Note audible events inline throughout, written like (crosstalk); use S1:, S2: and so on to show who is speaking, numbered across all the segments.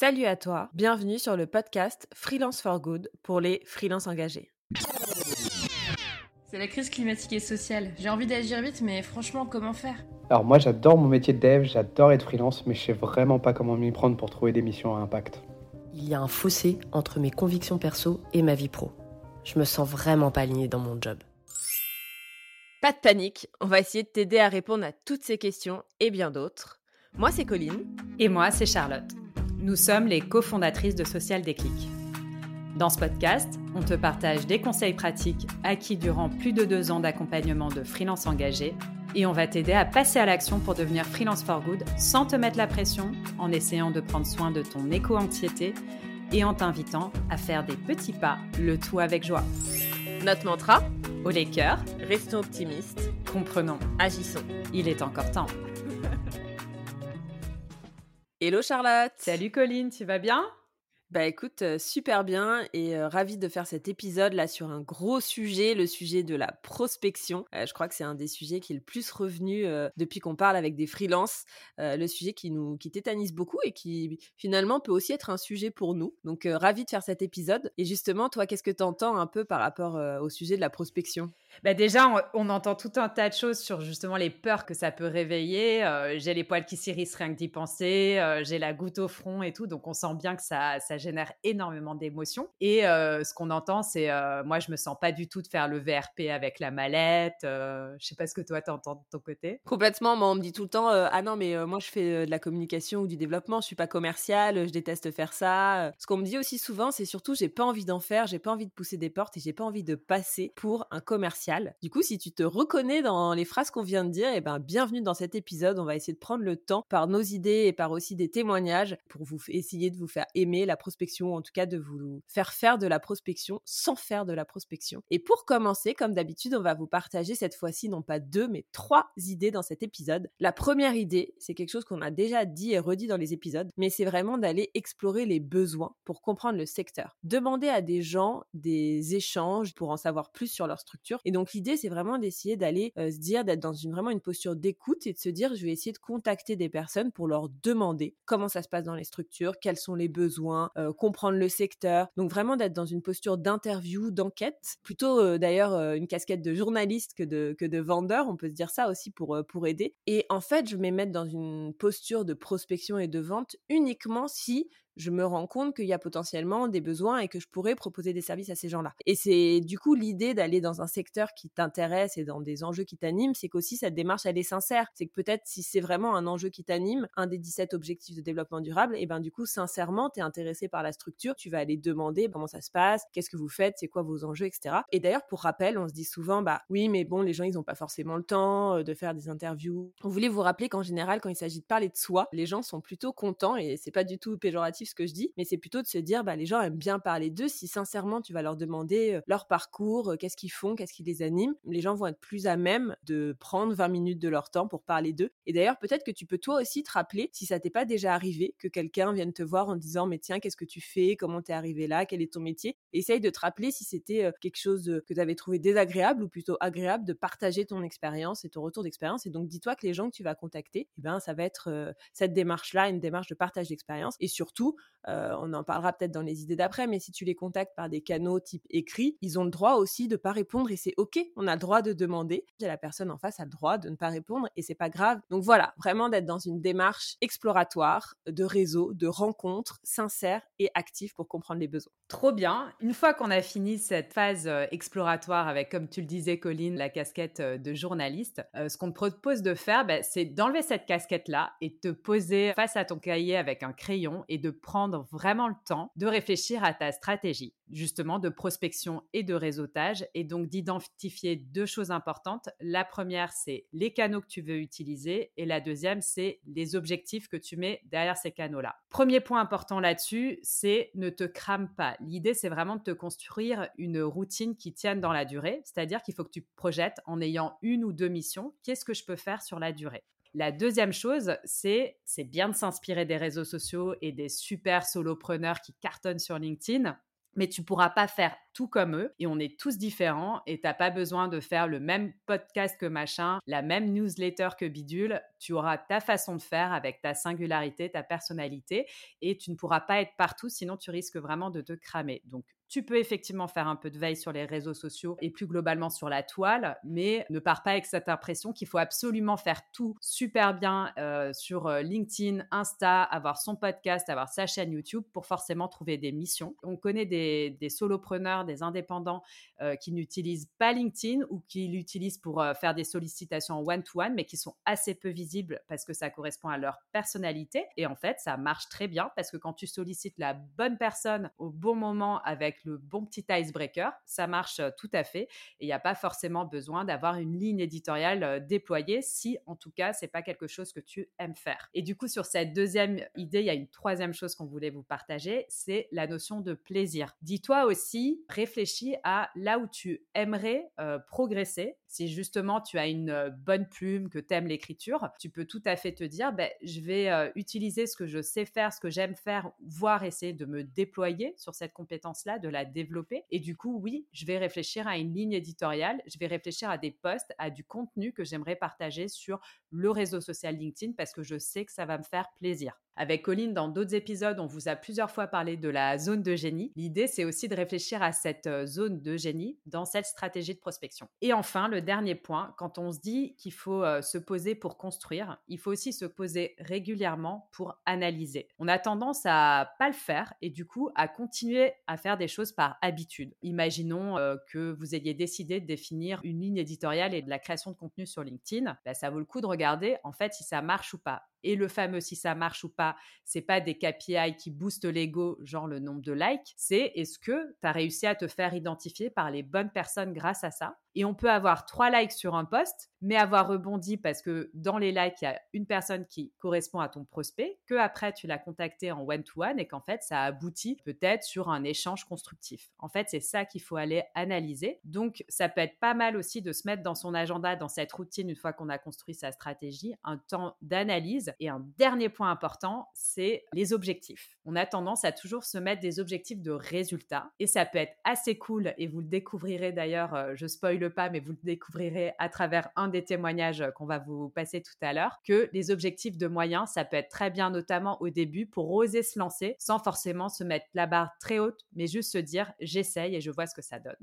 S1: Salut à toi, bienvenue sur le podcast Freelance for Good pour les freelances engagés.
S2: C'est la crise climatique et sociale. J'ai envie d'agir vite, mais franchement, comment faire?
S3: Alors moi j'adore mon métier de dev, j'adore être freelance, mais je sais vraiment pas comment m'y prendre pour trouver des missions à impact.
S4: Il y a un fossé entre mes convictions perso et ma vie pro. Je me sens vraiment pas alignée dans mon job.
S1: Pas de panique, on va essayer de t'aider à répondre à toutes ces questions et bien d'autres. Moi c'est Colline.
S5: Et moi c'est Charlotte. Nous sommes les cofondatrices de Social Déclic. Dans ce podcast, on te partage des conseils pratiques acquis durant plus de deux ans d'accompagnement de freelance engagés et on va t'aider à passer à l'action pour devenir freelance for good sans te mettre la pression, en essayant de prendre soin de ton éco-anxiété et en t'invitant à faire des petits pas, le tout avec joie.
S1: Notre mantra?
S5: Au les cœurs,
S1: Restons optimistes,
S5: comprenons,
S1: agissons.
S5: il est encore temps.
S1: Hello Charlotte.
S5: Salut Colline, tu vas bien?
S1: Bah écoute, euh, super bien et euh, ravie de faire cet épisode là sur un gros sujet, le sujet de la prospection. Euh, je crois que c'est un des sujets qui est le plus revenu euh, depuis qu'on parle avec des freelances, le sujet qui nous qui tétanise beaucoup et qui finalement peut aussi être un sujet pour nous. Donc ravie de faire cet épisode. Et justement, toi, qu'est-ce que tu entends un peu par rapport au sujet de la prospection?
S5: Bah déjà, on, entend tout un tas de choses sur justement les peurs que ça peut réveiller. J'ai les poils qui s'irrissent rien que d'y penser. j'ai la goutte au front et tout. Donc, on sent bien que ça génère énormément d'émotions. Et euh, ce qu'on entend, c'est euh, moi, je me sens pas du tout de faire le VRP avec la mallette. Euh, je sais pas ce que toi, t'entends de ton côté.
S1: Complètement, moi on me dit tout le temps euh, ah non mais moi je fais de la communication ou du développement, je suis pas commercial, je déteste faire ça. Ce qu'on me dit aussi souvent, c'est surtout j'ai pas envie d'en faire, j'ai pas envie de pousser des portes et j'ai pas envie de passer pour un commercial. Du coup, si tu te reconnais dans les phrases qu'on vient de dire, eh ben bienvenue dans cet épisode. On va essayer de prendre le temps par nos idées et par aussi des témoignages pour vous essayer de vous faire aimer la prospection, en tout cas de vous faire faire de la prospection sans faire de la prospection. Et pour commencer, comme d'habitude, on va vous partager cette fois-ci non pas deux mais trois idées dans cet épisode. La première idée, c'est quelque chose qu'on a déjà dit et redit dans les épisodes, mais c'est vraiment d'aller explorer les besoins pour comprendre le secteur. Demander à des gens des échanges pour en savoir plus sur leur structure. Et donc l'idée, c'est vraiment d'essayer d'aller euh, se dire, d'être dans vraiment une posture d'écoute et de se dire, je vais essayer de contacter des personnes pour leur demander comment ça se passe dans les structures, quels sont les besoins, euh, comprendre le secteur. Donc vraiment d'être dans une posture d'interview, d'enquête, plutôt euh, d'ailleurs euh, une casquette de journaliste que de, que de vendeur, on peut se dire ça aussi pour, pour aider. Et en fait, je vais mettre dans une posture de prospection et de vente uniquement si je me rends compte qu'il y a potentiellement des besoins et que je pourrais proposer des services à ces gens-là. Et c'est du coup l'idée d'aller dans un secteur qui t'intéresse et dans des enjeux qui t'animent, c'est qu'aussi cette démarche elle est sincère. C'est que peut-être si c'est vraiment un enjeu qui t'anime, un des 17 objectifs de développement durable, et ben du coup sincèrement tu es intéressé par la structure, tu vas aller demander comment ça se passe, qu'est-ce que vous faites, c'est quoi vos enjeux, etc. Et d'ailleurs pour rappel, on se dit souvent bah oui mais bon les gens ils ont pas forcément le temps euh, de faire des interviews. On voulait vous rappeler qu'en général quand il s'agit de parler de soi, les gens sont plutôt contents et c'est pas du tout péjoratif ce que je dis, mais c'est plutôt de se dire, bah, les gens aiment bien parler d'eux. Si sincèrement tu vas leur demander leur parcours, qu'est-ce qu'ils font, qu'est-ce qui les anime, les gens vont être plus à même de prendre 20 minutes de leur temps pour parler d'eux. Et d'ailleurs, peut-être que tu peux toi aussi te rappeler, si ça t'est pas déjà arrivé, que quelqu'un vienne te voir en disant, mais tiens, qu'est-ce que tu fais, comment t'es arrivé là, quel est ton métier? Essaye de te rappeler si c'était quelque chose que tu avais trouvé désagréable ou plutôt agréable de partager ton expérience et ton retour d'expérience. Et donc, dis-toi que les gens que tu vas contacter, eh ben, ça va être cette démarche-là, une démarche de partage d'expérience. Et surtout, euh, on en parlera peut-être dans les idées d'après, mais si tu les contactes par des canaux type écrit, ils ont le droit aussi de pas répondre et c'est ok. On a le droit de demander. Et la personne en face a le droit de ne pas répondre et c'est pas grave. Donc voilà, vraiment d'être dans une démarche exploratoire, de réseau, de rencontre sincère et active pour comprendre les besoins.
S5: Trop bien. Une fois qu'on a fini cette phase euh, exploratoire avec, comme tu le disais, Colline, la casquette euh, de journaliste, ce qu'on te propose de faire, bah, c'est d'enlever cette casquette-là et de te poser face à ton cahier avec un crayon et de prendre vraiment le temps de réfléchir à ta stratégie, justement de prospection et de réseautage, et donc d'identifier deux choses importantes. La première, c'est les canaux que tu veux utiliser, et la deuxième, c'est les objectifs que tu mets derrière ces canaux-là. Premier point important là-dessus, c'est ne te crame pas. L'idée, c'est vraiment de te construire une routine qui tienne dans la durée, c'est-à-dire qu'il faut que tu te projettes en ayant une ou deux missions. Qu'est-ce que je peux faire sur la durée? La deuxième chose, c'est c'est bien de s'inspirer des réseaux sociaux et des super solopreneurs qui cartonnent sur LinkedIn. mais tu pourras pas faire tout comme eux et on est tous différents et t'as pas besoin de faire le même podcast que machin, la même newsletter que bidule. Tu auras ta façon de faire avec ta singularité, ta personnalité et tu ne pourras pas être partout sinon tu risques vraiment de te cramer. Donc tu peux effectivement faire un peu de veille sur les réseaux sociaux et plus globalement sur la toile, mais ne pars pas avec cette impression qu'il faut absolument faire tout super bien euh, sur euh, LinkedIn, Insta, avoir son podcast, avoir sa chaîne YouTube pour forcément trouver des missions. On connaît des, solopreneurs, des indépendants euh, qui n'utilisent pas LinkedIn ou qui l'utilisent pour faire des sollicitations one-to-one, mais qui sont assez peu visibles parce que ça correspond à leur personnalité. Et en fait, ça marche très bien parce que quand tu sollicites la bonne personne au bon moment avec le bon petit icebreaker, ça marche tout à fait. Et il n'y a pas forcément besoin d'avoir une ligne éditoriale déployée si, en tout cas, c'est pas quelque chose que tu aimes faire. Et du coup, sur cette deuxième idée, il y a une troisième chose qu'on voulait vous partager, c'est la notion de plaisir. Dis-toi aussi, réfléchis à là où tu aimerais progresser. Si justement tu as une bonne plume, que tu aimes l'écriture, tu peux tout à fait te dire, ben, je vais utiliser ce que je sais faire, ce que j'aime faire, voire essayer de me déployer sur cette compétence-là, de la développer. Et du coup, oui, je vais réfléchir à une ligne éditoriale, je vais réfléchir à des posts, à du contenu que j'aimerais partager sur le réseau social LinkedIn parce que je sais que ça va me faire plaisir. Avec Colline, dans d'autres épisodes, on vous a plusieurs fois parlé de la zone de génie. L'idée, c'est aussi de réfléchir à cette euh, zone de génie dans cette stratégie de prospection. Et enfin, le dernier point, quand on se dit qu'il faut euh, se poser pour construire, il faut aussi se poser régulièrement pour analyser. On a tendance à pas le faire et du coup à continuer à faire des choses par habitude. Imaginons euh, que vous ayez décidé de définir une ligne éditoriale et de la création de contenu sur LinkedIn. Bah, ça vaut le coup de regarder en fait si ça marche ou pas. Et le fameux si ça marche ou pas, c'est pas des KPI qui boostent l'ego, genre le nombre de likes, c'est est-ce que tu as réussi à te faire identifier par les bonnes personnes grâce à ça? Et on peut avoir trois likes sur un post, mais avoir rebondi parce que dans les likes, il y a une personne qui correspond à ton prospect, que après tu l'as contacté en one-to-one et qu'en fait ça aboutit peut-être sur un échange constructif. En fait, c'est ça qu'il faut aller analyser. Donc, ça peut être pas mal aussi de se mettre dans son agenda, dans cette routine, une fois qu'on a construit sa stratégie, un temps d'analyse. Et un dernier point important, c'est les objectifs. On a tendance à toujours se mettre des objectifs de résultats et ça peut être assez cool et vous le découvrirez d'ailleurs, euh, je spoil pas, mais vous le découvrirez à travers un des témoignages qu'on va vous passer tout à l'heure, que les objectifs de moyens, ça peut être très bien, notamment au début, pour oser se lancer sans forcément se mettre la barre très haute, mais juste se dire j'essaye et je vois ce que ça donne.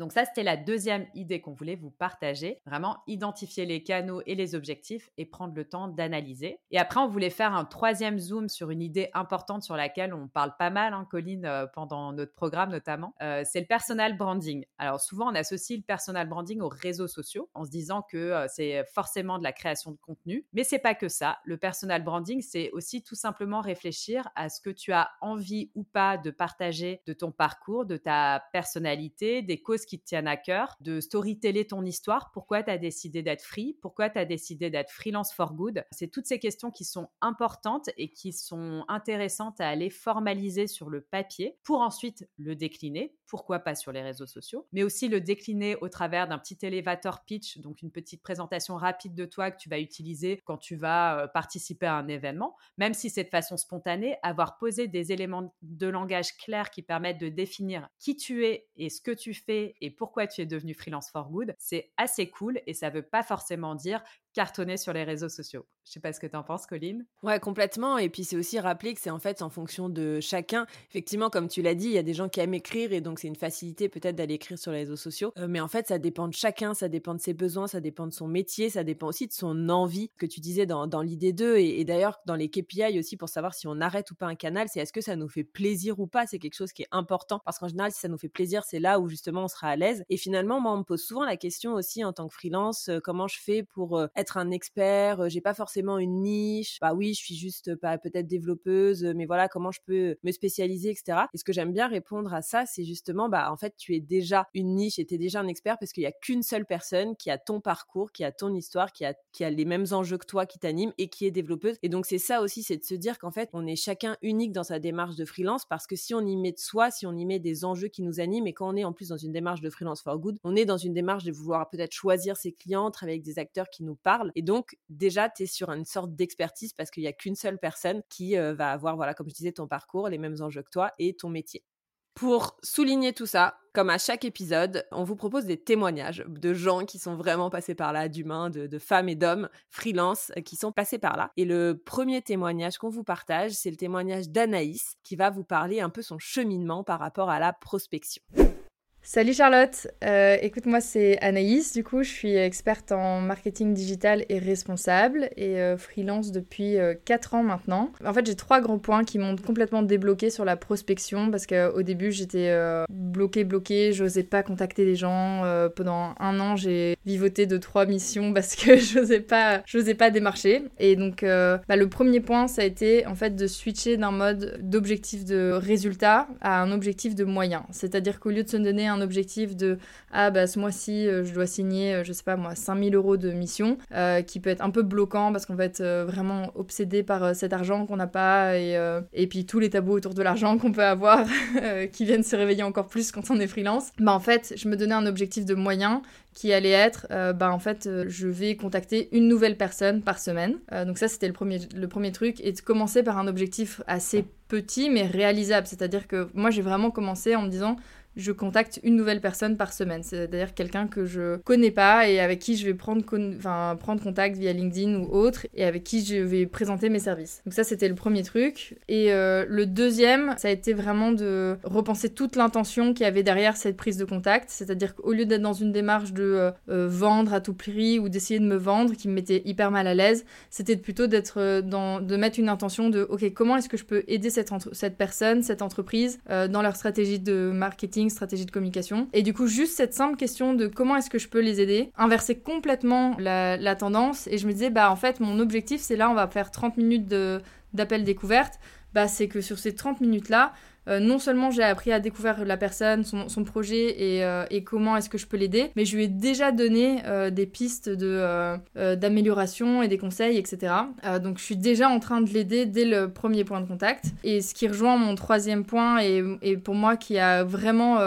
S5: Donc ça, c'était la deuxième idée qu'on voulait vous partager. Vraiment identifier les canaux et les objectifs et prendre le temps d'analyser. Et après, on voulait faire un troisième zoom sur une idée importante sur laquelle on parle pas mal, hein, Colline, euh, pendant notre programme notamment. Euh, c'est le personal branding. Alors souvent, on associe le personal branding aux réseaux sociaux en se disant que euh, c'est forcément de la création de contenu. Mais c'est pas que ça. Le personal branding, c'est aussi tout simplement réfléchir à ce que tu as envie ou pas de partager de ton parcours, de ta personnalité, des causes qui te tiennent à cœur, de storyteller ton histoire, pourquoi tu as décidé d'être free, pourquoi tu as décidé d'être freelance for good? C'est toutes ces questions qui sont importantes et qui sont intéressantes à aller formaliser sur le papier pour ensuite le décliner, pourquoi pas sur les réseaux sociaux, mais aussi le décliner au travers d'un petit elevator pitch, donc une petite présentation rapide de toi que tu vas utiliser quand tu vas euh, participer à un événement, même si c'est de façon spontanée, avoir posé des éléments de langage clairs qui permettent de définir qui tu es et ce que tu fais et pourquoi tu es devenu freelance for good, c'est assez cool et ça veut pas forcément dire cartonner sur les réseaux sociaux. Je sais pas ce que tu en penses, Colline.
S1: Ouais, complètement. Et puis c'est aussi rappeler que c'est en fait en fonction de chacun. Effectivement, comme tu l'as dit, il y a des gens qui aiment écrire et donc c'est une facilité peut-être d'aller écrire sur les réseaux sociaux. Euh, mais en fait, ça dépend de chacun, ça dépend de ses besoins, ça dépend de son métier, ça dépend aussi de son envie que tu disais dans, dans l'idée 2 et, d'ailleurs dans les KPI aussi pour savoir si on arrête ou pas un canal, c'est est-ce que ça nous fait plaisir ou pas? C'est quelque chose qui est important parce qu'en général, si ça nous fait plaisir, c'est là où justement on sera à l'aise. Et finalement, moi, on me pose souvent la question aussi en tant que freelance, euh, comment je fais pour euh, être un expert, j'ai pas forcément une niche. Bah oui, je suis juste pas peut-être développeuse, mais voilà comment je peux me spécialiser, etc. Et ce que j'aime bien répondre à ça, c'est justement bah en fait tu es déjà une niche et tu es déjà un expert parce qu'il y a qu'une seule personne qui a ton parcours, qui a ton histoire, qui a qui a les mêmes enjeux que toi, qui t'anime et qui est développeuse. Et donc c'est ça aussi, c'est de se dire qu'en fait on est chacun unique dans sa démarche de freelance parce que si on y met de soi, si on y met des enjeux qui nous animent et quand on est en plus dans une démarche de freelance for good, on est dans une démarche de vouloir peut-être choisir ses clients, travailler avec des acteurs qui nous parlent. Et donc, déjà, tu es sur une sorte d'expertise parce qu'il n'y a qu'une seule personne qui euh, va avoir, voilà, comme je disais, ton parcours, les mêmes enjeux que toi et ton métier. Pour souligner tout ça, comme à chaque épisode, on vous propose des témoignages de gens qui sont vraiment passés par là, d'humains, de, de, femmes et d'hommes freelance qui sont passés par là. Et le premier témoignage qu'on vous partage, c'est le témoignage d'Anaïs qui va vous parler un peu son cheminement par rapport à la prospection.
S6: Salut Charlotte, euh, écoute moi c'est Anaïs, du coup je suis experte en marketing digital et responsable et euh, freelance depuis euh, 4 ans maintenant. En fait j'ai trois grands points qui m'ont complètement débloqué sur la prospection parce qu'au début j'étais euh, bloquée bloquée, j'osais pas contacter les gens. Pendant un an j'ai vivoté de trois missions (laughs) parce que j'osais pas, j'osais pas démarcher. Et donc bah, le premier point ça a été en fait de switcher d'un mode d'objectif de résultat à un objectif de moyen. C'est-à-dire qu'au lieu de se donner un objectif de ah bah ce mois-ci euh, je dois signer euh, je sais pas moi 5000 euros de mission euh, qui peut être un peu bloquant parce qu'on va être vraiment obsédé par cet argent qu'on n'a pas et, et puis tous les tabous autour de l'argent qu'on peut avoir (laughs) qui viennent se réveiller encore plus quand on est freelance. Bah en fait je me donnais un objectif de moyen qui allait être bah en fait je vais contacter une nouvelle personne par semaine. Donc ça c'était le premier le premier truc et de commencer par un objectif assez petit mais réalisable. C'est à dire que moi j'ai vraiment commencé en me disant je contacte une nouvelle personne par semaine. C'est-à-dire quelqu'un que je connais pas et avec qui je vais prendre, con prendre contact via LinkedIn ou autre et avec qui je vais présenter mes services. Donc ça, c'était le premier truc. Et euh, le deuxième, ça a été vraiment de repenser toute l'intention qu'il y avait derrière cette prise de contact. C'est-à-dire qu'au lieu d'être dans une démarche de euh, euh, vendre à tout prix ou d'essayer de me vendre, qui me mettait hyper mal à l'aise, c'était plutôt d'être dans, de mettre une intention de, ok, comment est-ce que je peux aider cette, cette personne, cette entreprise dans leur stratégie de marketing, stratégie de communication. Et du coup, juste cette simple question de comment est-ce que je peux les aider, inverser complètement la, tendance. Et je me disais, bah en fait, mon objectif, c'est là, on va faire 30 minutes d'appel découverte. Bah, c'est que sur ces 30 minutes-là, euh, non seulement j'ai appris à découvrir la personne, son, projet et, euh, et comment est-ce que je peux l'aider, mais je lui ai déjà donné euh, des pistes de, d'amélioration et des conseils, etc. donc je suis déjà en train de l'aider dès le premier point de contact. Et ce qui rejoint mon troisième point et, et pour moi qui a vraiment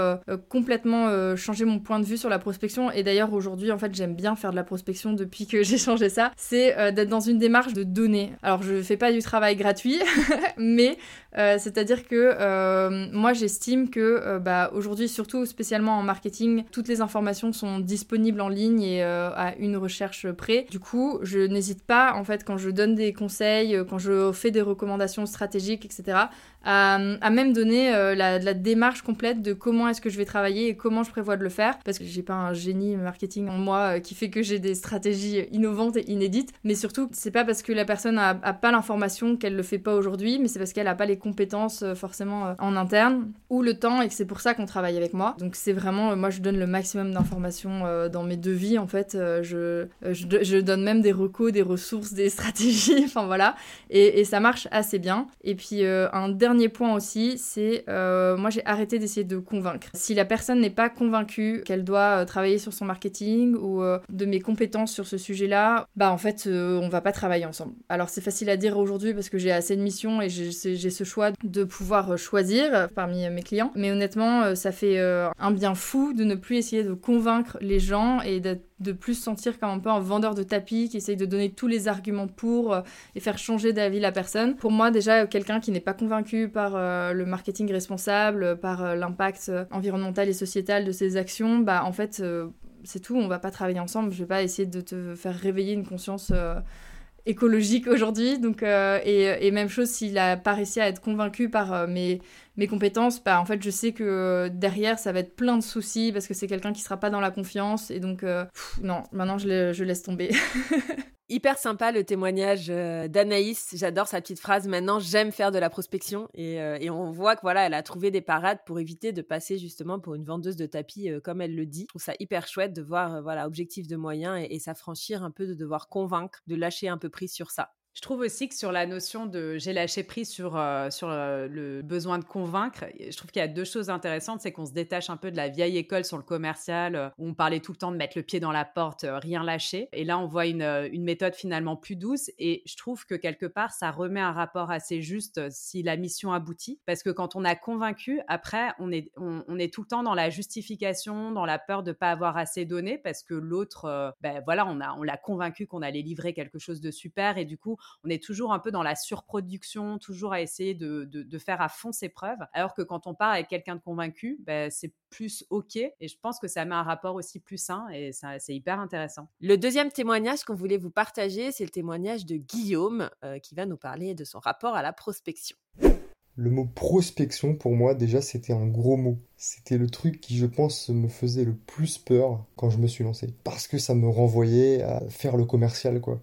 S6: complètement changé mon point de vue sur la prospection, et d'ailleurs aujourd'hui en fait j'aime bien faire de la prospection depuis que (laughs) j'ai changé ça, c'est d'être dans une démarche de donner. Alors je fais pas du travail gratuit, (laughs) mais c'est-à-dire que euh, moi j'estime que euh, bah, aujourd'hui, surtout spécialement en marketing, toutes les informations sont disponibles en ligne et euh, à une recherche près. Du coup, je n'hésite pas en fait quand je donne des conseils, quand je fais des recommandations stratégiques, etc., à, même donner euh, la, démarche complète de comment est-ce que je vais travailler et comment je prévois de le faire. Parce que j'ai pas un génie marketing en moi euh, qui fait que j'ai des stratégies innovantes et inédites. Mais surtout, c'est pas parce que la personne a, pas l'information qu'elle le fait pas aujourd'hui, mais c'est parce qu'elle a pas les compétences euh, forcément en interne ou le temps et que c'est pour ça qu'on travaille avec moi. Donc c'est vraiment, moi je donne le maximum d'informations dans mes devis en fait. je, je, je, donne même des recos, des ressources, des (laughs) stratégies, enfin voilà. Et, et, ça marche assez bien. Et puis un dernier dernier point aussi, c'est euh, moi j'ai arrêté d'essayer de convaincre. Si la personne n'est pas convaincue qu'elle doit euh, travailler sur son marketing ou euh, de mes compétences sur ce sujet-là, bah en fait on va pas travailler ensemble. Alors c'est facile à dire aujourd'hui parce que j'ai assez de missions et j'ai ce choix de pouvoir choisir parmi mes clients. Mais honnêtement, ça fait un bien fou de ne plus essayer de convaincre les gens et d'être de plus sentir comme un peu un vendeur de tapis qui essaye de donner tous les arguments pour euh, et faire changer d'avis la personne. Pour moi, déjà, quelqu'un qui n'est pas convaincu par euh, le marketing responsable, par euh, l'impact environnemental et sociétal de ses actions, bah en fait, euh, c'est tout, on va pas travailler ensemble. Je vais pas essayer de te faire réveiller une conscience euh, écologique aujourd'hui. Donc, euh, et, même chose, s'il a pas réussi à être convaincu par euh, mes, mes compétences, bah, en fait, je sais que euh, derrière, ça va être plein de soucis parce que c'est quelqu'un qui sera pas dans la confiance. Et donc, pff, non, maintenant, je, je laisse tomber. (laughs)
S1: Hyper sympa le témoignage d'Anaïs. J'adore sa petite phrase. Maintenant, j'aime faire de la prospection. Et, euh, on voit que voilà, elle a trouvé des parades pour éviter de passer justement pour une vendeuse de tapis, euh, comme elle le dit. Je trouve ça hyper chouette de voir, euh, voilà, objectif de moyens et, et s'affranchir un peu de devoir convaincre, de lâcher un peu prise sur ça.
S5: Je trouve aussi que sur la notion de j'ai lâché prise sur, euh, sur euh, le besoin de convaincre, je trouve qu'il y a deux choses intéressantes. C'est qu'on se détache un peu de la vieille école sur le commercial euh, où on parlait tout le temps de mettre le pied dans la porte, rien lâcher. Et là, on voit une, une, méthode finalement plus douce. Et je trouve que quelque part, ça remet un rapport assez juste si la mission aboutit. Parce que quand on a convaincu, après, on est, on, est tout le temps dans la justification, dans la peur de ne pas avoir assez donné parce que l'autre, ben voilà, on l'a on convaincu qu'on allait livrer quelque chose de super. Et du coup, on est toujours un peu dans la surproduction, toujours à essayer de, faire à fond ses preuves. Alors que quand on part avec quelqu'un de convaincu, ben, c'est plus OK. Et je pense que ça met un rapport aussi plus sain et c'est hyper intéressant.
S1: Le deuxième témoignage qu'on voulait vous partager, c'est le témoignage de Guillaume euh, qui va nous parler de son rapport à la prospection.
S7: Le mot prospection, pour moi, déjà, c'était un gros mot. C'était le truc qui, je pense, me faisait le plus peur quand je me suis lancé. Parce que ça me renvoyait à faire le commercial, quoi.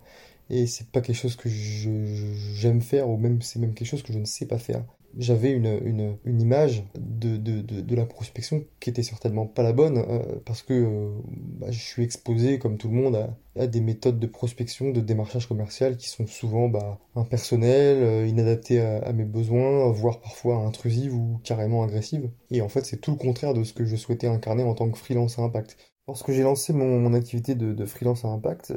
S7: Et c'est pas quelque chose que j'aime faire, ou même c'est même quelque chose que je ne sais pas faire j'avais une, une, image de, de, de, la prospection qui était certainement pas la bonne, euh, parce que euh, bah, je suis exposé, comme tout le monde, à, des méthodes de prospection, de démarchage commercial qui sont souvent bah, impersonnelles, euh, inadaptées à, mes besoins, voire parfois intrusives ou carrément agressives. Et en fait, c'est tout le contraire de ce que je souhaitais incarner en tant que freelance à impact. Lorsque j'ai lancé mon, activité de freelance à impact,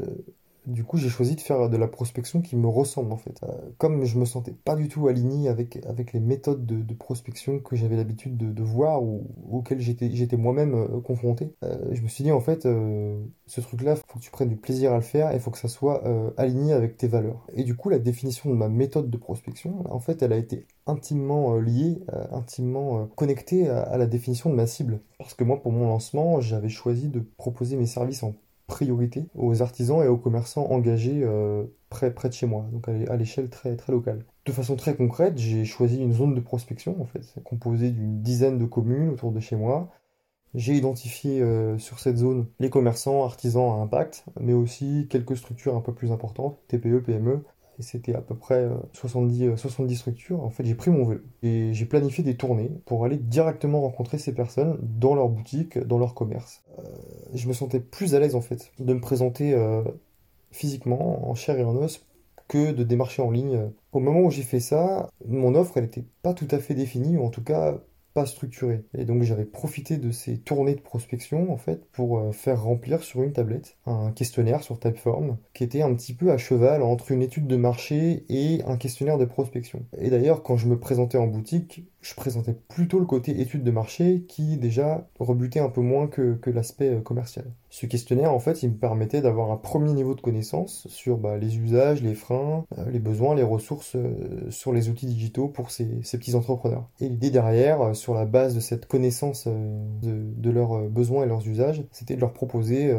S7: du coup, j'ai choisi de faire de la prospection qui me ressemble en fait. Euh, comme je me sentais pas du tout aligné avec, avec les méthodes de, prospection que j'avais l'habitude de, voir ou auxquelles j'étais moi-même euh, confronté, euh, je me suis dit en fait, ce truc-là, faut que tu prennes du plaisir à le faire et il faut que ça soit aligné avec tes valeurs. Et du coup, la définition de ma méthode de prospection, en fait, elle a été intimement liée, intimement connectée à, à la définition de ma cible. Parce que moi, pour mon lancement, j'avais choisi de proposer mes services en priorité aux artisans et aux commerçants engagés euh, près, près de chez moi, donc à l'échelle très, très locale. De façon très concrète, j'ai choisi une zone de prospection, en fait, composée d'une dizaine de communes autour de chez moi. J'ai identifié euh, sur cette zone les commerçants, artisans à impact, mais aussi quelques structures un peu plus importantes, TPE, PME, et c'était à peu près 70, 70 structures. En fait, j'ai pris mon vélo et j'ai planifié des tournées pour aller directement rencontrer ces personnes dans leur boutique, dans leur commerce. Euh, je me sentais plus à l'aise en fait de me présenter euh, physiquement, en chair et en os, que de démarcher en ligne. Au moment où j'ai fait ça, mon offre, elle n'était pas tout à fait définie, ou en tout cas structuré. Et donc j'avais profité de ces tournées de prospection en fait pour euh, faire remplir sur une tablette un questionnaire sur Typeform qui était un petit peu à cheval entre une étude de marché et un questionnaire de prospection. Et d'ailleurs quand je me présentais en boutique, je présentais plutôt le côté étude de marché qui déjà rebutait un peu moins que, l'aspect euh, commercial. Ce questionnaire, en fait, il me permettait d'avoir un premier niveau de connaissance sur bah, les usages, les freins, euh, les besoins, les ressources euh, sur les outils digitaux pour ces, petits entrepreneurs. Et l'idée derrière, sur la base de cette connaissance de, de, leurs besoins et leurs usages, c'était de leur proposer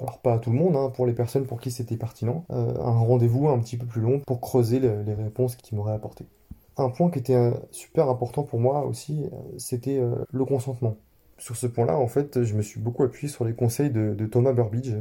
S7: alors pas à tout le monde, hein, pour les personnes pour qui c'était pertinent, un rendez-vous un petit peu plus long pour creuser les réponses qu'ils m'auraient apportées. Un point qui était euh, super important pour moi aussi, euh, c'était euh, le consentement. Sur ce point-là, en fait, je me suis beaucoup appuyé sur les conseils de, Thomas Burbidge,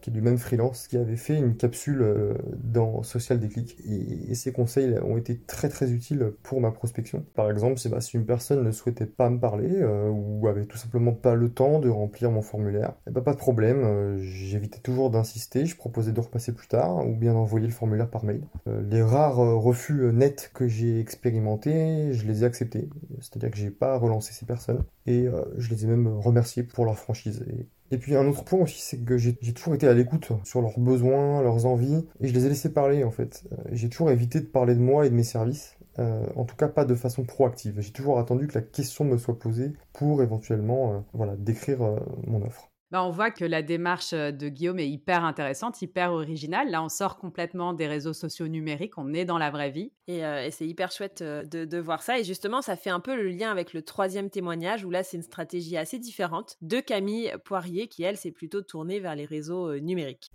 S7: qui est lui-même freelance, qui avait fait une capsule euh, dans Social Déclic. Et, ses conseils ont été très très utiles pour ma prospection. Par exemple, bah, si une personne ne souhaitait pas me parler euh, ou avait tout simplement pas le temps de remplir mon formulaire, eh ben, pas de problème, euh, j'évitais toujours d'insister, je proposais de repasser plus tard ou bien d'envoyer le formulaire par mail. les rares refus nets que j'ai expérimentés, je les ai acceptés. C'est-à-dire que j'ai pas relancé ces personnes et je les ai même remerciés pour leur franchise. Et puis un autre point aussi, c'est que j'ai toujours été à l'écoute sur leurs besoins, leurs envies, et je les ai laissés parler en fait. Euh, j'ai toujours évité de parler de moi et de mes services, euh, en tout cas pas de façon proactive. J'ai toujours attendu que la question me soit posée pour éventuellement euh, voilà, décrire mon offre.
S5: Bah, on voit que la démarche de Guillaume est hyper intéressante, hyper originale. Là, on sort complètement des réseaux sociaux numériques, on est dans la vraie vie.
S1: Et, c'est hyper chouette de, voir ça. Et justement, ça fait un peu le lien avec le troisième témoignage, où là, c'est une stratégie assez différente de Camille Poirier, qui, elle, s'est plutôt tournée vers les réseaux numériques.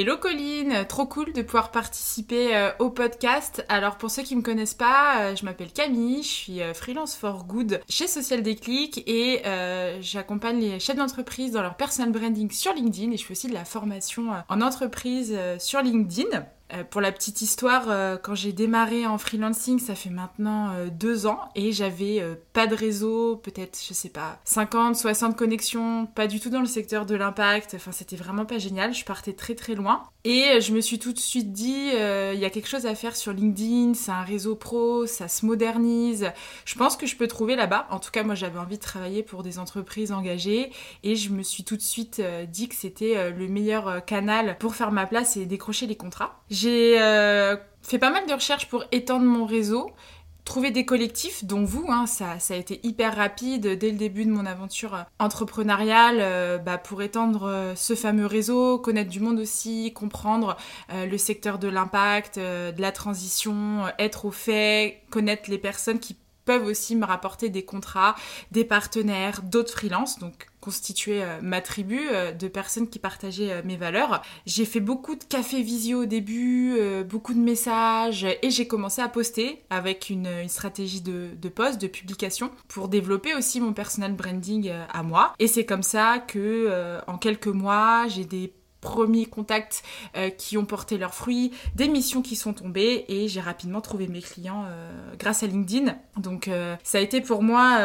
S2: Hello Colline, trop cool de pouvoir participer euh, au podcast. Alors pour ceux qui me connaissent pas, euh, je m'appelle Camille, je suis euh, freelance for good chez Social Déclic et j'accompagne les chefs d'entreprise dans leur personal branding sur LinkedIn et je fais aussi de la formation en entreprise sur LinkedIn. Euh, pour la petite histoire, euh, quand j'ai démarré en freelancing, ça fait maintenant euh, deux ans et j'avais pas de réseau, peut-être, je sais pas, 50, 60 connexions, pas du tout dans le secteur de l'impact. Enfin, c'était vraiment pas génial. Je partais très très loin. Et je me suis tout de suite dit, il y a quelque chose à faire sur LinkedIn, c'est un réseau pro, ça se modernise. Je pense que je peux trouver là-bas. En tout cas, moi, j'avais envie de travailler pour des entreprises engagées et je me suis tout de suite dit que c'était le meilleur canal pour faire ma place et décrocher les contrats. J'ai euh, fait pas mal de recherches pour étendre mon réseau trouver des collectifs, dont vous, hein, ça, ça a été hyper rapide dès le début de mon aventure entrepreneuriale, bah, pour étendre ce fameux réseau, connaître du monde aussi, comprendre le secteur de l'impact, de la transition, être au fait, connaître les personnes qui peuvent aussi me rapporter des contrats, des partenaires, d'autres freelances, donc constituer euh, ma tribu euh, de personnes qui partageaient euh, mes valeurs. J'ai fait beaucoup de café visio au début, beaucoup de messages et j'ai commencé à poster avec une, stratégie de, de post, de publication pour développer aussi mon personal branding à moi. Et c'est comme ça que en quelques mois, j'ai des premiers contacts euh, qui ont porté leurs fruits, des missions qui sont tombées et j'ai rapidement trouvé mes clients euh, grâce à LinkedIn. Donc euh, ça a été pour moi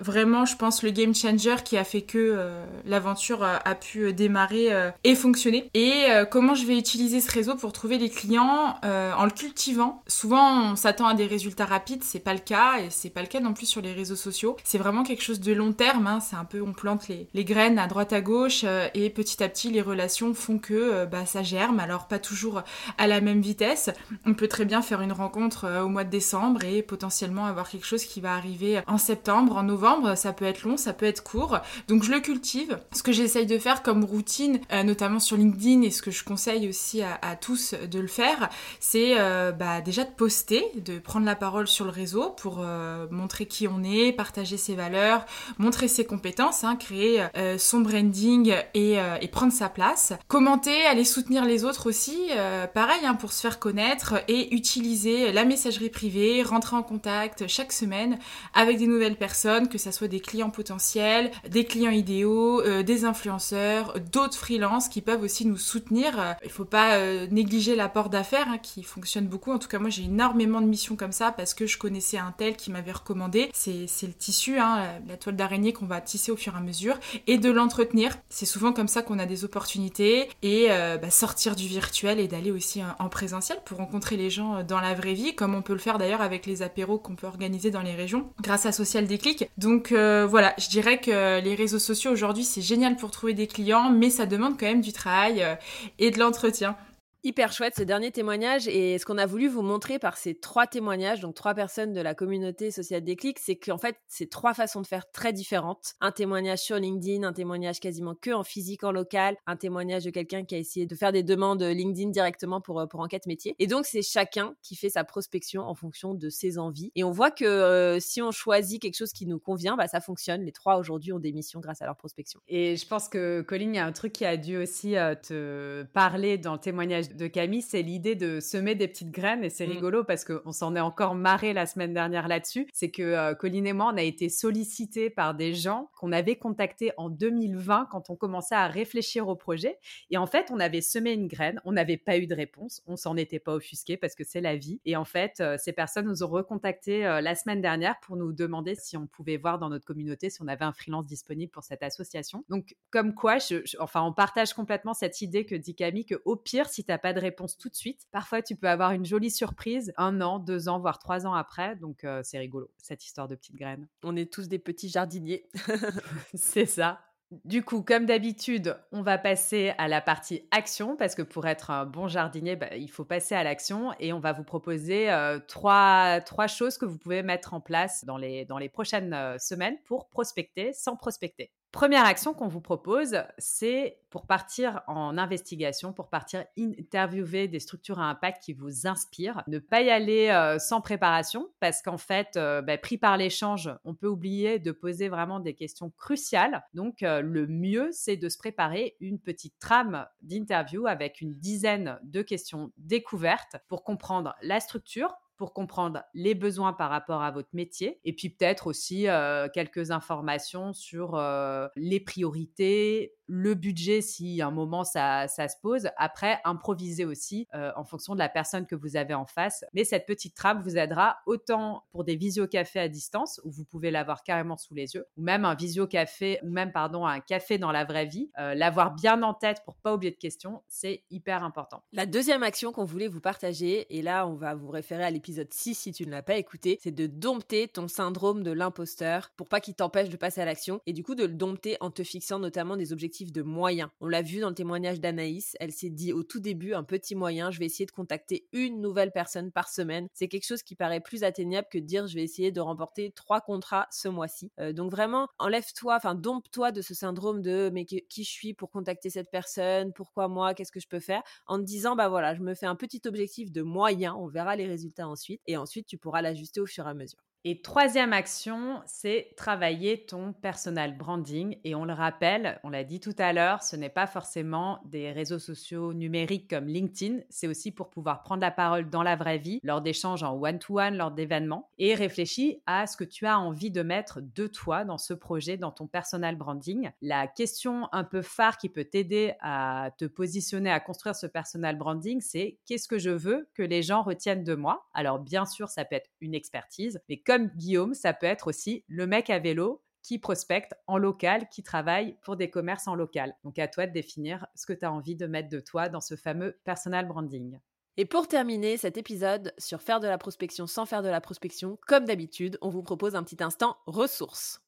S2: vraiment, je pense, le game changer qui a fait que euh, l'aventure a, pu euh, démarrer euh, et fonctionner. Et comment je vais utiliser ce réseau pour trouver les clients en le cultivant? Souvent, on s'attend à des résultats rapides, c'est pas le cas et c'est pas le cas non plus sur les réseaux sociaux. C'est vraiment quelque chose de long terme. Hein. C'est un peu, on plante les, les, graines à droite à gauche et petit à petit, les relations font que bah, ça germe. Alors pas toujours à la même vitesse. On peut très bien faire une rencontre au mois de décembre et potentiellement avoir quelque chose qui va arriver en septembre, en novembre ça peut être long, ça peut être court. Donc je le cultive. Ce que j'essaye de faire comme routine, euh, notamment sur LinkedIn, et ce que je conseille aussi à, tous de le faire, c'est euh, bah, déjà de poster, de prendre la parole sur le réseau pour euh, montrer qui on est, partager ses valeurs, montrer ses compétences, hein, créer son branding et, prendre sa place. Commenter, aller soutenir les autres aussi, pareil, hein, pour se faire connaître et utiliser la messagerie privée, rentrer en contact chaque semaine avec des nouvelles personnes que ce soit des clients potentiels, des clients idéaux, euh, des influenceurs, d'autres freelances qui peuvent aussi nous soutenir. Il faut pas euh, négliger l'apport d'affaires hein, qui fonctionne beaucoup. En tout cas, moi j'ai énormément de missions comme ça parce que je connaissais un tel qui m'avait recommandé. C'est le tissu, hein, la toile d'araignée qu'on va tisser au fur et à mesure et de l'entretenir. C'est souvent comme ça qu'on a des opportunités et euh, bah, sortir du virtuel et d'aller aussi en présentiel pour rencontrer les gens dans la vraie vie, comme on peut le faire d'ailleurs avec les apéros qu'on peut organiser dans les régions grâce à Social Déclic. Donc euh, voilà, je dirais que les réseaux sociaux aujourd'hui c'est génial pour trouver des clients, mais ça demande quand même du travail euh, et de l'entretien.
S1: Hyper chouette ce dernier témoignage et ce qu'on a voulu vous montrer par ces trois témoignages, donc trois personnes de la communauté sociale déclic, c'est qu'en fait c'est trois façons de faire très différentes. Un témoignage sur LinkedIn, un témoignage quasiment que en physique, en local, un témoignage de quelqu'un qui a essayé de faire des demandes LinkedIn directement pour, euh, pour enquête métier. Et donc c'est chacun qui fait sa prospection en fonction de ses envies. Et on voit que euh, si on choisit quelque chose qui nous convient, bah, ça fonctionne. Les trois aujourd'hui ont des missions grâce à leur prospection.
S5: Et je pense que Colline, il y a un truc qui a dû aussi euh, te parler dans le témoignage de Camille, c'est l'idée de semer des petites graines et c'est mmh. rigolo parce qu'on s'en est encore marré la semaine dernière là-dessus. C'est que euh, Colline et moi, on a été sollicités par des gens qu'on avait contactés en 2020 quand on commençait à réfléchir au projet. Et en fait, on avait semé une graine, on n'avait pas eu de réponse, on s'en était pas offusqué parce que c'est la vie. Et en fait, euh, ces personnes nous ont recontactés euh, la semaine dernière pour nous demander si on pouvait voir dans notre communauté si on avait un freelance disponible pour cette association. Donc, comme quoi, enfin, on partage complètement cette idée que dit Camille que au pire, si t'as pas de réponse tout de suite. Parfois, tu peux avoir une jolie surprise un an, deux ans, voire trois ans après. Donc, euh, c'est rigolo, cette histoire de petites graines.
S1: On est tous des petits jardiniers. (laughs) (laughs)
S5: c'est ça. Du coup, comme d'habitude, on va passer à la partie action parce que pour être un bon jardinier, bah, il faut passer à l'action et on va vous proposer euh, trois, trois choses que vous pouvez mettre en place dans les, dans les prochaines euh, semaines pour prospecter sans prospecter. Première action qu'on vous propose, c'est pour partir en investigation, pour partir interviewer des structures à impact qui vous inspirent. Ne pas y aller euh, sans préparation parce qu'en fait, euh, bah, pris par l'échange, on peut oublier de poser vraiment des questions cruciales. Donc, euh, le mieux, c'est de se préparer une petite trame d'interview avec une dizaine de questions découvertes pour comprendre la structure, pour comprendre les besoins par rapport à votre métier et puis peut-être aussi euh, quelques informations sur euh, les priorités, le budget si à un moment ça, ça se pose. Après, improviser aussi euh, en fonction de la personne que vous avez en face. Mais cette petite trame vous aidera autant pour des visio-cafés à distance où vous pouvez l'avoir carrément sous les yeux, ou même un visio-café, ou même, pardon, un café dans la vraie vie. L'avoir bien en tête pour pas oublier de questions, c'est hyper important.
S1: La deuxième action qu'on voulait vous partager, et là on va vous référer à l'épisode l'épisode 6 si tu ne l'as pas écouté, c'est de dompter ton syndrome de l'imposteur pour pas qu'il t'empêche de passer à l'action et du coup de le dompter en te fixant notamment des objectifs de moyens. On l'a vu dans le témoignage d'Anaïs, elle s'est dit au tout début un petit moyen, je vais essayer de contacter une nouvelle personne par semaine. C'est quelque chose qui paraît plus atteignable que de dire je vais essayer de remporter trois contrats ce mois-ci. Euh, donc vraiment, enlève-toi, enfin dompte-toi de ce syndrome de mais qui je suis pour contacter cette personne, pourquoi moi, qu'est-ce que je peux faire, en te disant bah voilà, je me fais un petit objectif de moyen, on verra les résultats et ensuite tu pourras l'ajuster au fur et à mesure.
S5: Et troisième action, c'est travailler ton personal branding. Et on le rappelle, on l'a dit tout à l'heure, ce n'est pas forcément des réseaux sociaux numériques comme LinkedIn, c'est aussi pour pouvoir prendre la parole dans la vraie vie, lors d'échanges en one-to-one, lors d'événements. Et réfléchis à ce que tu as envie de mettre de toi dans ce projet, dans ton personal branding. La question un peu phare qui peut t'aider à te positionner, à construire ce personal branding, c'est qu'est-ce que je veux que les gens retiennent de moi? Alors bien sûr, ça peut être une expertise, mais comme comme Guillaume, ça peut être aussi le mec à vélo qui prospecte en local, qui travaille pour des commerces en local. Donc à toi de définir ce que tu as envie de mettre de toi dans ce fameux personal branding.
S1: Et pour terminer cet épisode sur faire de la prospection sans faire de la prospection, comme d'habitude, on vous propose un petit instant ressources.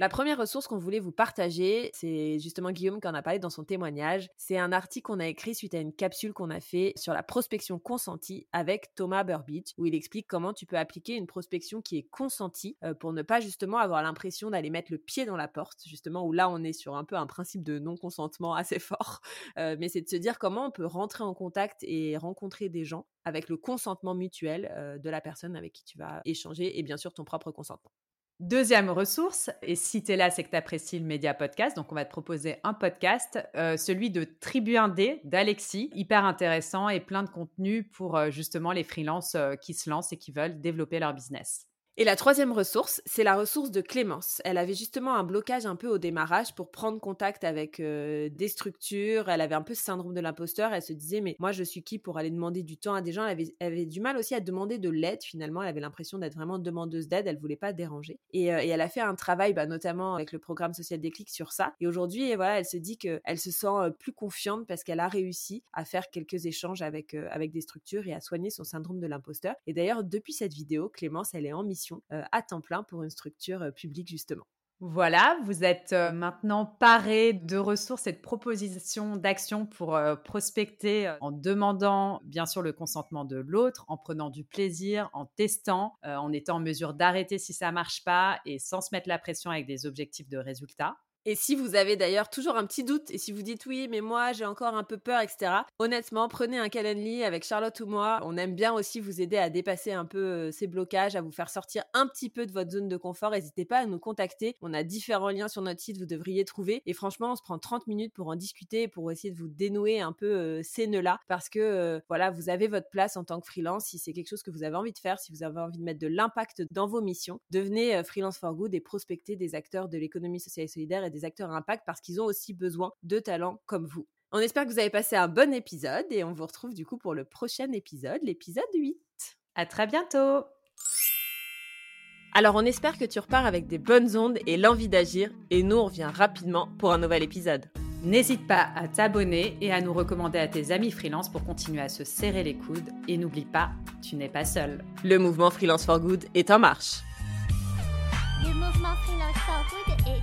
S1: La première ressource qu'on voulait vous partager, c'est justement Guillaume qui en a parlé dans son témoignage. C'est un article qu'on a écrit suite à une capsule qu'on a fait sur la prospection consentie avec Thomas Burbidge, où il explique comment tu peux appliquer une prospection qui est consentie euh, pour ne pas justement avoir l'impression d'aller mettre le pied dans la porte, justement où là on est sur un peu un principe de non-consentement assez (laughs) fort. Euh, mais c'est de se dire comment on peut rentrer en contact et rencontrer des gens avec le consentement mutuel euh, de la personne avec qui tu vas échanger et bien sûr ton propre consentement.
S5: Deuxième ressource, et si tu es là, c'est que tu apprécies le média podcast, donc on va te proposer un podcast, euh, celui de Tribu 1D d'Alexis, hyper intéressant et plein de contenu pour euh, justement les freelances euh, qui se lancent et qui veulent développer leur business.
S1: Et la troisième ressource, c'est la ressource de Clémence. Elle avait justement un blocage un peu au démarrage pour prendre contact avec euh, des structures. Elle avait un peu ce syndrome de l'imposteur. Elle se disait, mais moi, je suis qui pour aller demander du temps à des gens? Elle avait, du mal aussi à demander de l'aide finalement. Elle avait l'impression d'être vraiment demandeuse d'aide. Elle voulait pas déranger. Et, euh, elle a fait un travail, bah, notamment avec le programme social déclic sur ça. Et aujourd'hui, voilà, elle se dit qu'elle se sent euh, plus confiante parce qu'elle a réussi à faire quelques échanges avec, avec des structures et à soigner son syndrome de l'imposteur. Et d'ailleurs, depuis cette vidéo, Clémence, elle est en mission euh, à temps plein pour une structure euh, publique justement.
S5: Voilà, vous êtes euh, maintenant paré de ressources et de propositions d'action pour prospecter en demandant bien sûr le consentement de l'autre, en prenant du plaisir, en testant, en étant en mesure d'arrêter si ça marche pas et sans se mettre la pression avec des objectifs de résultats.
S1: Et si vous avez d'ailleurs toujours un petit doute et si vous dites oui, mais moi j'ai encore un peu peur, etc. Honnêtement, prenez un Calendly avec Charlotte ou moi. On aime bien aussi vous aider à dépasser un peu euh, ces blocages, à vous faire sortir un petit peu de votre zone de confort. N'hésitez pas à nous contacter. On a différents liens sur notre site, vous devriez trouver. Et franchement, on se prend 30 minutes pour en discuter, pour essayer de vous dénouer un peu euh, ces nœuds-là. Parce que euh, voilà, vous avez votre place en tant que freelance. Si c'est quelque chose que vous avez envie de faire, si vous avez envie de mettre de l'impact dans vos missions, devenez freelance for good et prospectez des acteurs de l'économie sociale et solidaire des acteurs impact parce qu'ils ont aussi besoin de talents comme vous. On espère que vous avez passé un bon épisode et on vous retrouve du coup pour le prochain épisode, l'épisode 8.
S5: À très bientôt
S1: alors on espère que tu repars avec des bonnes ondes et l'envie d'agir et nous on revient rapidement pour un nouvel épisode.
S5: N'hésite pas à t'abonner et à nous recommander à tes amis freelance pour continuer à se serrer les coudes et n'oublie pas, tu n'es pas seul.
S1: Le mouvement Freelance for Good est en marche.
S8: Le mouvement Freelance for Good est